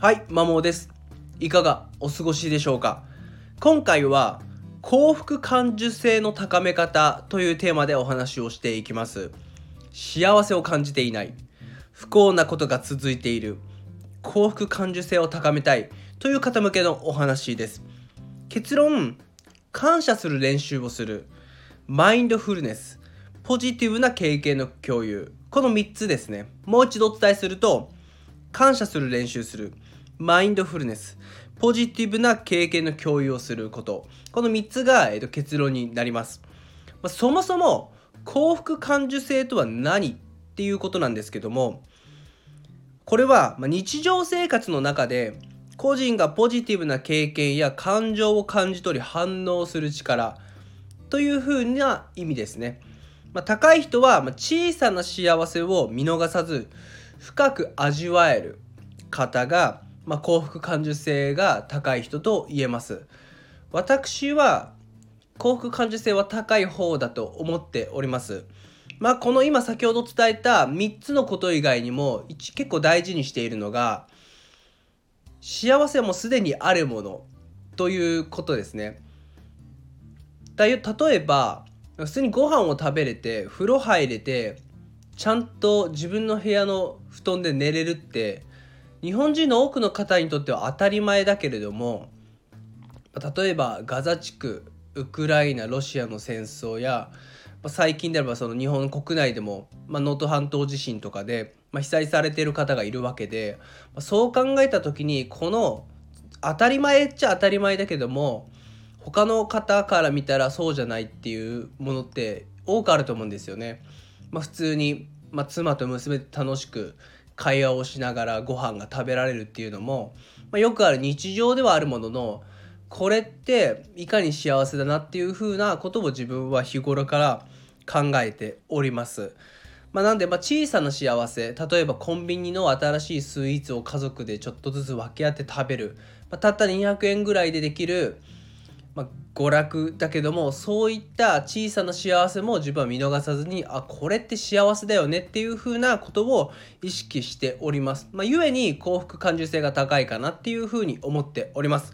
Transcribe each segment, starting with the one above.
はい、マモです。いかがお過ごしでしょうか？今回は幸福感受性の高め方というテーマでお話をしていきます。幸せを感じていない、不幸なことが続いている、幸福感受性を高めたいという方向けのお話です。結論、感謝する練習をする、マインドフルネス、ポジティブな経験の共有、この3つですね。もう一度お伝えすると、感謝する練習する、マインドフルネス、ポジティブな経験の共有をすること、この3つが、えー、と結論になります。まあ、そもそも幸福感受性とは何っていうことなんですけども、これはまあ日常生活の中で個人がポジティブな経験や感情を感じ取り反応する力というふうな意味ですね。まあ、高い人は小さな幸せを見逃さず深く味わえる方が、まあ、幸福感受性が高い人と言えます。私は幸福感受性は高い方だと思っております。まあこの今先ほど伝えた3つのこと以外にも一結構大事にしているのが幸せはもうすでにあるものということですね。だ例えば普通にご飯を食べれて風呂入れてちゃんと自分の部屋の布団で寝れるって日本人の多くの方にとっては当たり前だけれども例えばガザ地区ウクライナロシアの戦争や最近であればその日本国内でも能登、半島地震とかで、まあ、被災されている方がいるわけで、ま、そう考えた時にこの当たり前っちゃ当たり前だけども他の方から見たらそうじゃないっていうものって多くあると思うんですよね。まあ、普通に、まあ、妻と娘で楽しく会話をしながらご飯が食べられるっていうのも、まあ、よくある日常ではあるもののこれっていかに幸せだなっていうふうなことを自分は日頃から考えております。まあ、なんでま小さな幸せ例えばコンビニの新しいスイーツを家族でちょっとずつ分け合って食べる、まあ、たった200円ぐらいでできる、まあ、娯楽だけどもそういった小さな幸せも自分は見逃さずにあこれって幸せだよねっていうふうなことを意識しております。まあ、ゆえに幸福感受性が高いかなっていうふうに思っております。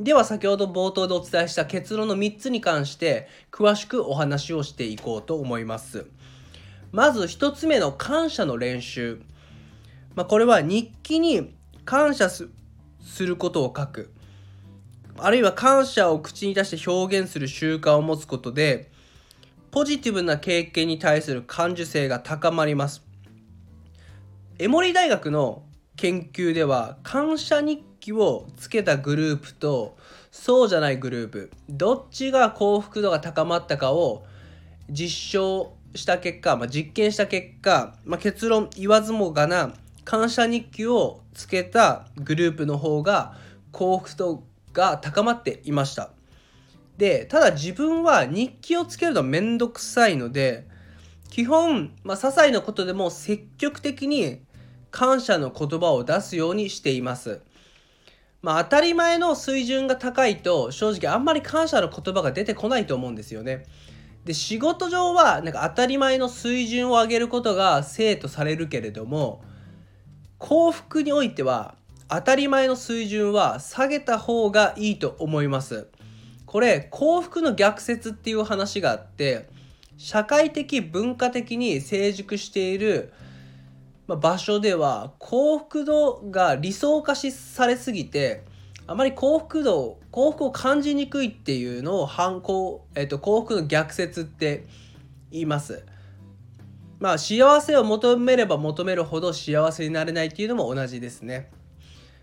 では先ほど冒頭でお伝えした結論の3つに関して詳しくお話をしていこうと思います。まず1つ目の感謝の練習。まあ、これは日記に感謝することを書く。あるいは感謝を口に出して表現する習慣を持つことでポジティブな経験に対する感受性が高まります。エモリ大学の研究では感謝日記をつけたグループとそうじゃないグループどっちが幸福度が高まったかを実証した結果、まあ、実験した結果、まあ、結論言わずもがな感謝日記をつけたグループの方が幸福度が高まっていましたでただ自分は日記をつけるのめんどくさいので基本、まあ、些細なことでも積極的に感謝の言葉を出すようにしています。まあ当たり前の水準が高いと正直あんまり感謝の言葉が出てこないと思うんですよね。で仕事上はなんか当たり前の水準を上げることが正とされるけれども幸福においては当たり前の水準は下げた方がいいと思います。これ幸福の逆説っていう話があって社会的文化的に成熟している、場所では幸福度が理想化しされすぎてあまり幸福度幸福を感じにくいっていうのを反抗、えっと、幸福の逆説って言います。まあ幸せを求めれば求めるほど幸せになれないっていうのも同じですね。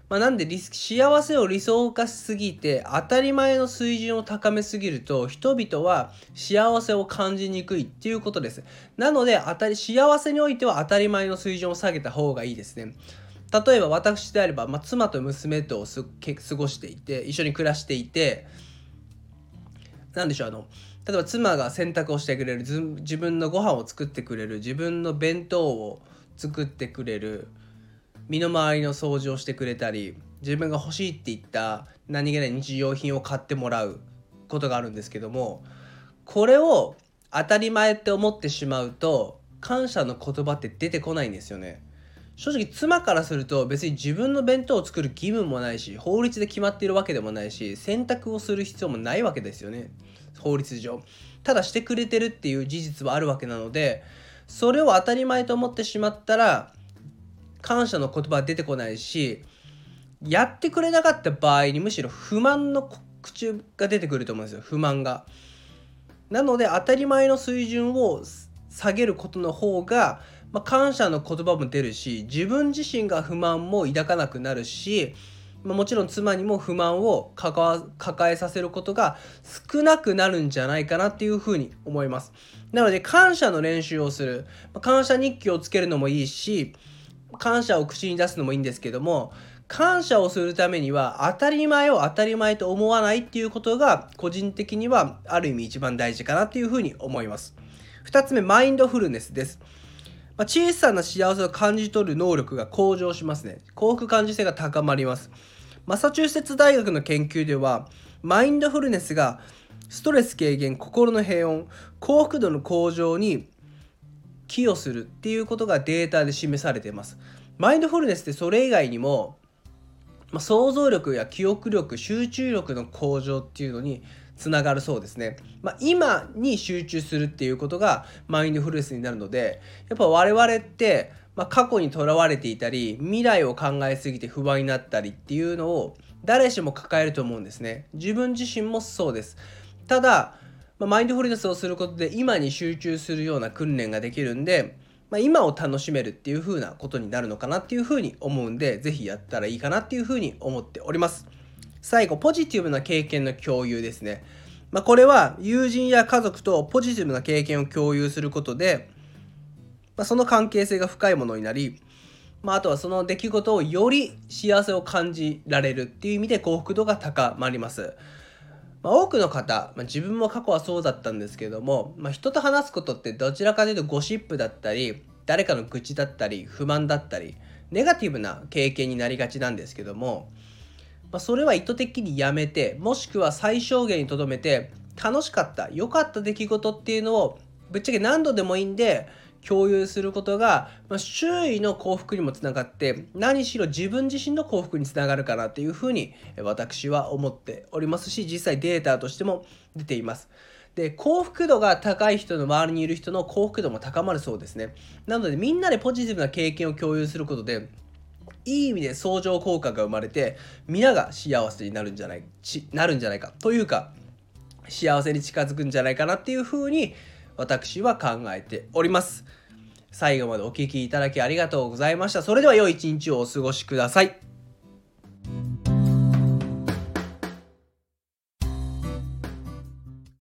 まあ、なんで幸せを理想化しすぎて当たり前の水準を高めすぎると人々は幸せを感じにくいっていうことです。なので当たり幸せにおいては当たり前の水準を下げた方がいいですね。例えば私であれば、まあ、妻と娘と過ごしていて一緒に暮らしていて何でしょうあの例えば妻が洗濯をしてくれる自分のご飯を作ってくれる自分の弁当を作ってくれる身の回りの掃除をしてくれたり自分が欲しいって言った何気ない日用品を買ってもらうことがあるんですけどもこれを当たり前って思ってしまうと感謝の言葉って出てこないんですよね。正直妻からすると別に自分の弁当を作る義務もないし法律で決まっているわけでもないし選択をする必要もないわけですよね。法律上。ただしてくれてるっていう事実はあるわけなのでそれを当たり前と思ってしまったら感謝の言葉は出てこないしやってくれなかった場合にむしろ不満の口が出てくると思うんですよ不満が。なので当たり前の水準を下げることの方が、まあ、感謝の言葉も出るし自分自身が不満も抱かなくなるし、まあ、もちろん妻にも不満を抱えさせることが少なくなるんじゃないかなっていうふうに思います。なので感謝の練習をする、まあ、感謝日記をつけるのもいいし感謝を口に出すのもいいんですけども感謝をするためには当たり前を当たり前と思わないっていうことが個人的にはある意味一番大事かなっていうふうに思います。2つ目、マインドフルネスです。まあ、小さな幸せを感じ取る能力が向上しますね。幸福感受性が高まります。マサチューセッツ大学の研究では、マインドフルネスがストレス軽減、心の平穏、幸福度の向上に寄与するっていうことがデータで示されています。マインドフルネスってそれ以外にもまあ、想像力や記憶力集中力の向上っていうのにつながるそうですね。まあ、今に集中するっていうことがマインドフルネスになるのでやっぱ我々って、まあ、過去にとらわれていたり未来を考えすぎて不安になったりっていうのを誰しも抱えると思うんですね。自分自身もそうです。ただ、まあ、マインドフルネスをすることで今に集中するような訓練ができるんでまあ、今を楽しめるっていう風なことになるのかなっていう風に思うんで、是非やったらいいかなっていう風に思っております。最後、ポジティブな経験の共有ですね。まあ、これは友人や家族とポジティブな経験を共有することで、まあ、その関係性が深いものになり、まあ、あとはその出来事をより幸せを感じられるっていう意味で幸福度が高まります。まあ、多くの方、まあ、自分も過去はそうだったんですけども、まあ、人と話すことってどちらかというとゴシップだったり誰かの愚痴だったり不満だったりネガティブな経験になりがちなんですけども、まあ、それは意図的にやめてもしくは最小限にとどめて楽しかった良かった出来事っていうのをぶっちゃけ何度でもいいんで共有することが、まあ、周囲の幸福にもつながって何しろ自分自身の幸福につながるかなっていうふうに私は思っておりますし実際データとしても出ています。で幸福度が高い人の周りにいる人の幸福度も高まるそうですね。なのでみんなでポジティブな経験を共有することでいい意味で相乗効果が生まれて皆が幸せになるんじゃないなるんじゃないかというか幸せに近づくんじゃないかなっていうふうに私は考えております。最後までお聴きいただきありがとうございました。それでは良い一日をお過ごしください。